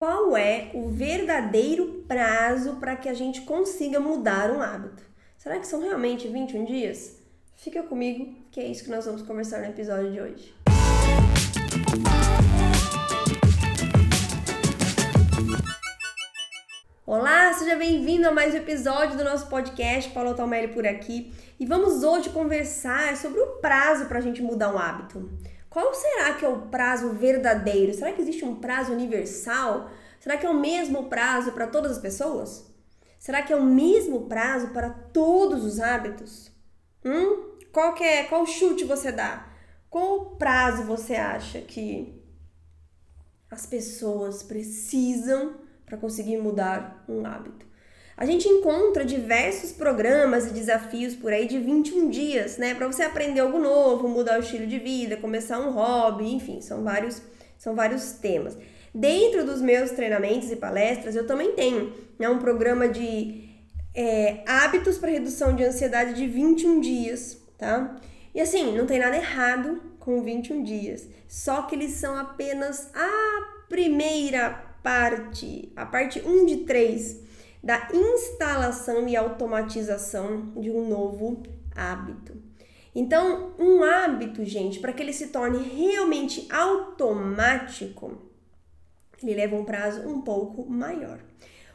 Qual é o verdadeiro prazo para que a gente consiga mudar um hábito? Será que são realmente 21 dias? Fica comigo, que é isso que nós vamos conversar no episódio de hoje. Olá, seja bem-vindo a mais um episódio do nosso podcast, Paulo Talmelli por aqui. E vamos hoje conversar sobre o prazo para a gente mudar um hábito. Qual será que é o prazo verdadeiro? Será que existe um prazo universal? Será que é o mesmo prazo para todas as pessoas? Será que é o mesmo prazo para todos os hábitos? Hum? Qual que é, qual chute você dá? Qual prazo você acha que as pessoas precisam para conseguir mudar um hábito? A gente encontra diversos programas e desafios por aí de 21 dias, né, para você aprender algo novo, mudar o estilo de vida, começar um hobby, enfim, são vários são vários temas. Dentro dos meus treinamentos e palestras, eu também tenho né, um programa de é, hábitos para redução de ansiedade de 21 dias, tá? E assim, não tem nada errado com 21 dias, só que eles são apenas a primeira parte, a parte 1 de 3 da instalação e automatização de um novo hábito. Então, um hábito, gente, para que ele se torne realmente automático, ele leva um prazo um pouco maior.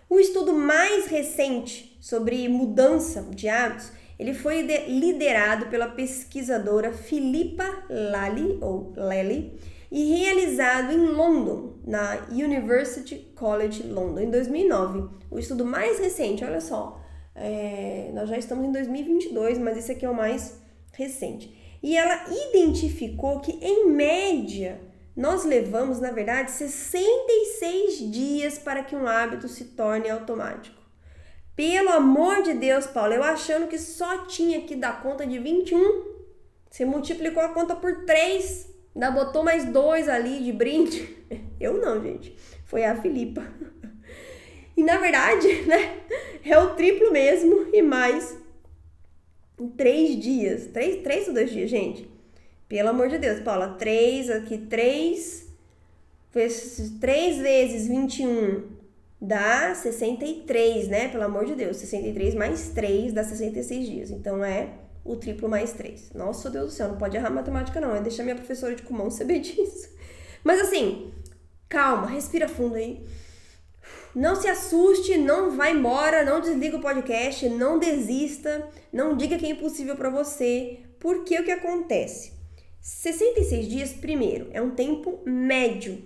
O estudo mais recente sobre mudança de hábitos, ele foi liderado pela pesquisadora Philippa Lally ou Lally e realizado em London, na University College London, em 2009. O estudo mais recente, olha só, é, nós já estamos em 2022, mas esse aqui é o mais recente. E ela identificou que, em média, nós levamos, na verdade, 66 dias para que um hábito se torne automático. Pelo amor de Deus, Paulo, eu achando que só tinha que dar conta de 21. Você multiplicou a conta por 3 Ainda botou mais dois ali de brinde. Eu não, gente. Foi a Filipa. E na verdade, né? É o triplo mesmo e mais em três dias. Três, três ou dois dias, gente? Pelo amor de Deus, Paula. Três aqui, três. Três vezes 21 dá 63, né? Pelo amor de Deus. 63 mais 3 dá 66 dias. Então é o triplo mais 3. Nossa, Deus do céu, não pode errar matemática não, é deixar minha professora de comum saber disso. Mas assim, calma, respira fundo aí. Não se assuste, não vá embora, não desliga o podcast, não desista, não diga que é impossível para você, porque o que acontece? 66 dias, primeiro, é um tempo médio,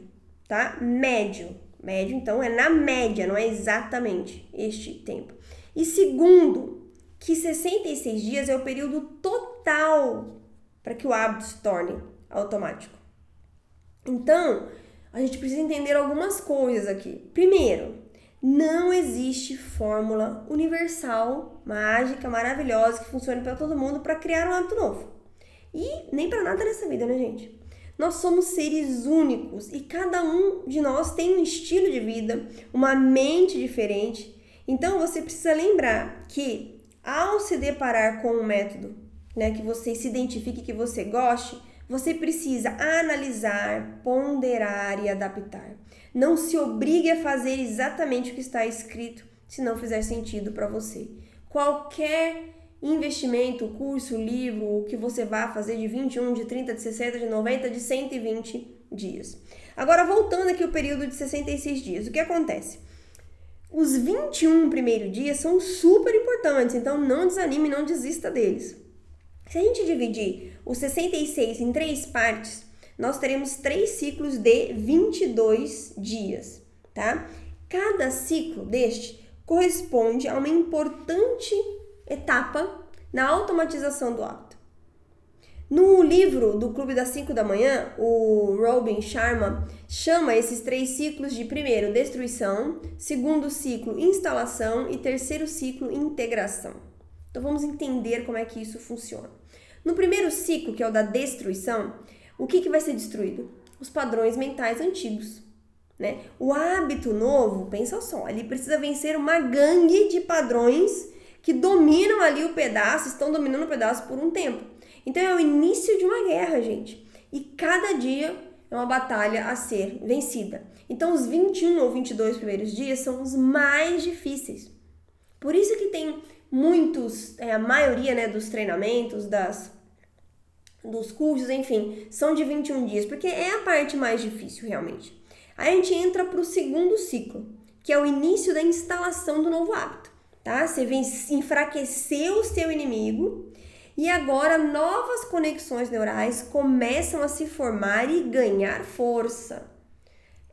tá? Médio. Médio, então, é na média, não é exatamente este tempo. E segundo, que 66 dias é o período total para que o hábito se torne automático. Então, a gente precisa entender algumas coisas aqui. Primeiro, não existe fórmula universal, mágica, maravilhosa que funcione para todo mundo para criar um hábito novo. E nem para nada nessa vida, né, gente? Nós somos seres únicos e cada um de nós tem um estilo de vida, uma mente diferente. Então você precisa lembrar que ao se deparar com um método né, que você se identifique, que você goste, você precisa analisar, ponderar e adaptar. Não se obrigue a fazer exatamente o que está escrito se não fizer sentido para você. Qualquer investimento, curso, livro, o que você vá fazer de 21, de 30, de 60, de 90, de 120 dias. Agora, voltando aqui o período de 66 dias, o que acontece? Os 21 primeiros dias são super importantes, então não desanime, não desista deles. Se a gente dividir os 66 em três partes, nós teremos três ciclos de 22 dias, tá? Cada ciclo deste corresponde a uma importante etapa na automatização do hábito. No livro do Clube das 5 da Manhã, o Robin Sharma chama esses três ciclos de primeiro, destruição, segundo ciclo, instalação e terceiro ciclo, integração. Então vamos entender como é que isso funciona. No primeiro ciclo, que é o da destruição, o que, que vai ser destruído? Os padrões mentais antigos. Né? O hábito novo, pensa só, ele precisa vencer uma gangue de padrões que dominam ali o pedaço, estão dominando o pedaço por um tempo. Então é o início de uma guerra, gente. E cada dia é uma batalha a ser vencida. Então, os 21 ou 22 primeiros dias são os mais difíceis. Por isso que tem muitos, é, a maioria né, dos treinamentos, das, dos cursos, enfim, são de 21 dias, porque é a parte mais difícil realmente. Aí a gente entra para o segundo ciclo, que é o início da instalação do novo hábito. Tá? Você enfraquecer o seu inimigo e agora novas conexões neurais começam a se formar e ganhar força.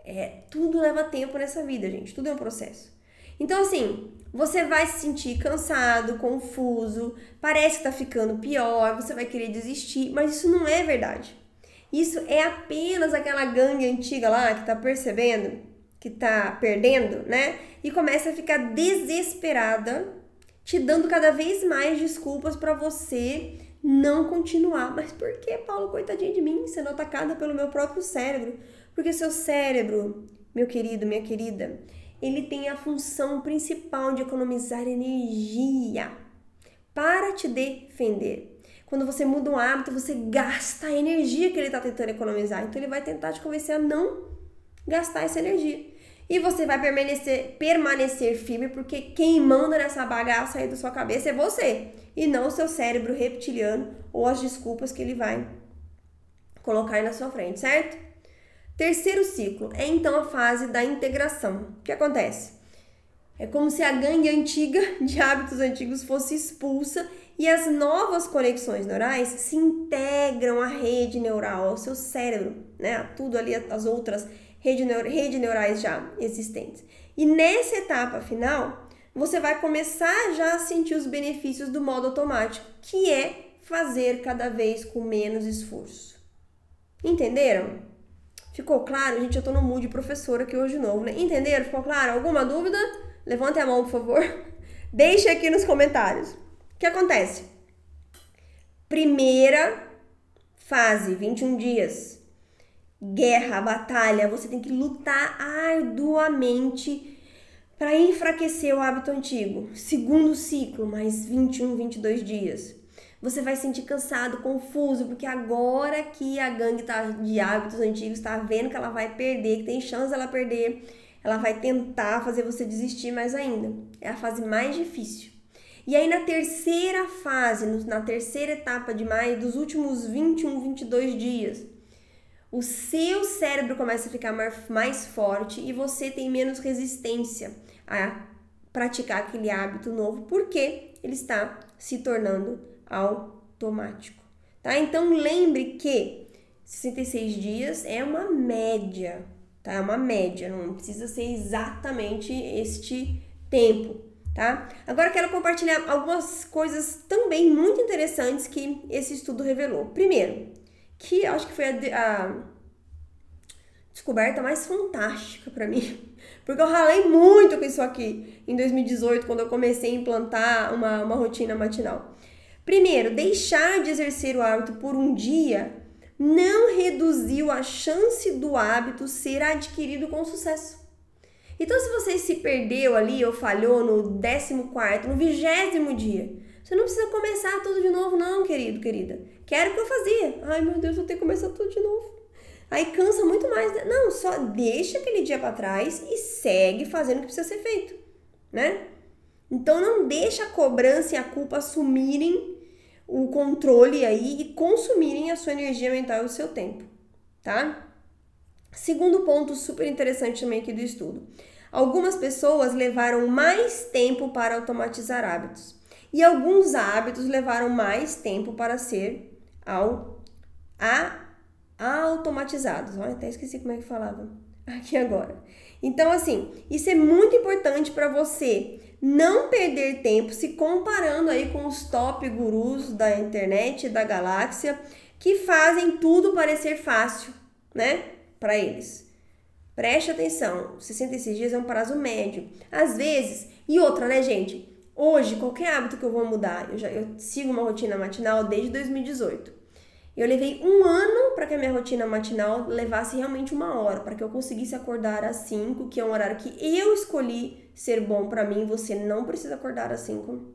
É, tudo leva tempo nessa vida, gente. Tudo é um processo. Então, assim, você vai se sentir cansado, confuso, parece que tá ficando pior, você vai querer desistir, mas isso não é verdade. Isso é apenas aquela gangue antiga lá que tá percebendo que tá perdendo, né? E começa a ficar desesperada te dando cada vez mais desculpas para você não continuar. Mas por que, Paulo, coitadinha de mim, sendo atacada pelo meu próprio cérebro? Porque seu cérebro, meu querido, minha querida, ele tem a função principal de economizar energia para te defender. Quando você muda um hábito, você gasta a energia que ele está tentando economizar. Então ele vai tentar te convencer a não gastar essa energia. E você vai permanecer, permanecer firme, porque quem manda nessa bagaça aí da sua cabeça é você, e não o seu cérebro reptiliano ou as desculpas que ele vai colocar na sua frente, certo? Terceiro ciclo é então a fase da integração. O que acontece? É como se a gangue antiga de hábitos antigos fosse expulsa e as novas conexões neurais se integram à rede neural, ao seu cérebro, né? A tudo ali, as outras rede neurais já existentes. E nessa etapa final, você vai começar já a sentir os benefícios do modo automático, que é fazer cada vez com menos esforço. Entenderam? Ficou claro? Gente, eu tô no mood professor aqui hoje de novo, né? Entenderam? Ficou claro? Alguma dúvida? Levante a mão, por favor. Deixe aqui nos comentários. O que acontece? Primeira fase, 21 dias guerra, batalha, você tem que lutar arduamente para enfraquecer o hábito antigo. Segundo ciclo, mais 21, 22 dias. Você vai sentir cansado, confuso, porque agora que a gangue tá, de hábitos antigos está vendo que ela vai perder, que tem chance dela perder, ela vai tentar fazer você desistir mais ainda. É a fase mais difícil. E aí na terceira fase, na terceira etapa de mais dos últimos 21, 22 dias, o seu cérebro começa a ficar mais forte e você tem menos resistência a praticar aquele hábito novo, porque ele está se tornando automático, tá? Então lembre que 66 dias é uma média, tá? É uma média, não precisa ser exatamente este tempo, tá? Agora quero compartilhar algumas coisas também muito interessantes que esse estudo revelou. Primeiro, que acho que foi a, a descoberta mais fantástica para mim. Porque eu ralei muito com isso aqui em 2018, quando eu comecei a implantar uma, uma rotina matinal. Primeiro, deixar de exercer o hábito por um dia não reduziu a chance do hábito ser adquirido com sucesso. Então, se você se perdeu ali ou falhou no 14, no vigésimo dia, você não precisa começar tudo de novo, não, querido, querida. Quero que eu fazia. Ai, meu Deus, vou ter que começar tudo de novo. Aí cansa muito mais. Né? Não, só deixa aquele dia para trás e segue fazendo o que precisa ser feito, né? Então não deixa a cobrança e a culpa assumirem o controle aí e consumirem a sua energia mental e o seu tempo, tá? Segundo ponto super interessante também aqui do estudo. Algumas pessoas levaram mais tempo para automatizar hábitos e alguns hábitos levaram mais tempo para ser ao, a, automatizados. Olha, até esqueci como é que falava aqui agora. Então, assim, isso é muito importante para você não perder tempo se comparando aí com os top gurus da internet, da galáxia, que fazem tudo parecer fácil, né, para eles. Preste atenção, 66 dias é um prazo médio. Às vezes, e outra, né, gente? Hoje, qualquer hábito que eu vou mudar, eu já eu sigo uma rotina matinal desde 2018. Eu levei um ano para que a minha rotina matinal levasse realmente uma hora, para que eu conseguisse acordar às 5, que é um horário que eu escolhi ser bom para mim. Você não precisa acordar às 5.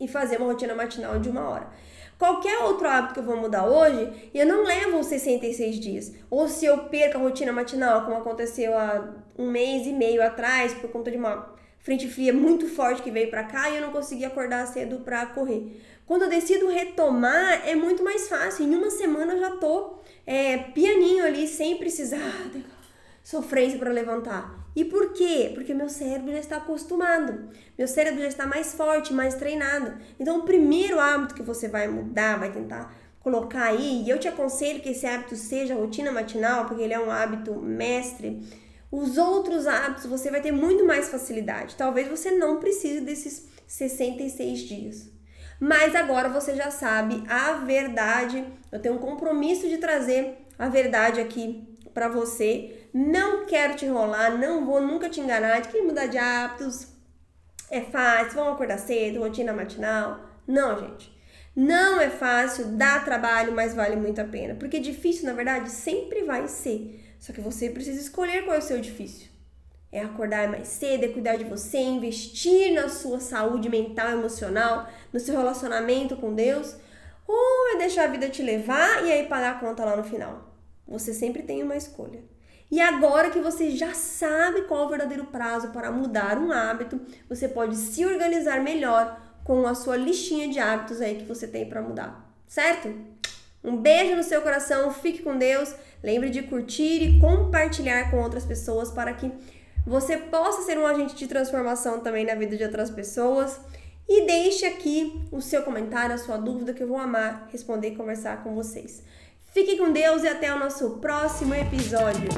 e fazer uma rotina matinal de uma hora. Qualquer outro hábito que eu vou mudar hoje, eu não levo os 66 dias. Ou se eu perco a rotina matinal, como aconteceu há um mês e meio atrás, por conta de uma frente fria muito forte que veio para cá e eu não consegui acordar cedo para correr. Quando eu decido retomar, é muito mais fácil. Em uma semana eu já tô é, pianinho ali, sem precisar sofrência para levantar. E por quê? Porque meu cérebro já está acostumado. Meu cérebro já está mais forte, mais treinado. Então, o primeiro hábito que você vai mudar, vai tentar colocar aí, e eu te aconselho que esse hábito seja rotina matinal, porque ele é um hábito mestre. Os outros hábitos você vai ter muito mais facilidade. Talvez você não precise desses 66 dias. Mas agora você já sabe a verdade. Eu tenho um compromisso de trazer a verdade aqui para você. Não quero te enrolar, não vou nunca te enganar de que mudar de hábitos é fácil, vamos acordar cedo, rotina matinal. Não, gente. Não é fácil, dá trabalho, mas vale muito a pena. Porque difícil, na verdade, sempre vai ser. Só que você precisa escolher qual é o seu difícil. É acordar mais cedo, é cuidar de você, investir na sua saúde mental emocional, no seu relacionamento com Deus, ou é deixar a vida te levar e aí pagar a conta lá no final. Você sempre tem uma escolha. E agora que você já sabe qual é o verdadeiro prazo para mudar um hábito, você pode se organizar melhor com a sua listinha de hábitos aí que você tem para mudar, certo? Um beijo no seu coração, fique com Deus. Lembre de curtir e compartilhar com outras pessoas para que você possa ser um agente de transformação também na vida de outras pessoas. E deixe aqui o seu comentário, a sua dúvida, que eu vou amar responder e conversar com vocês. Fique com Deus e até o nosso próximo episódio.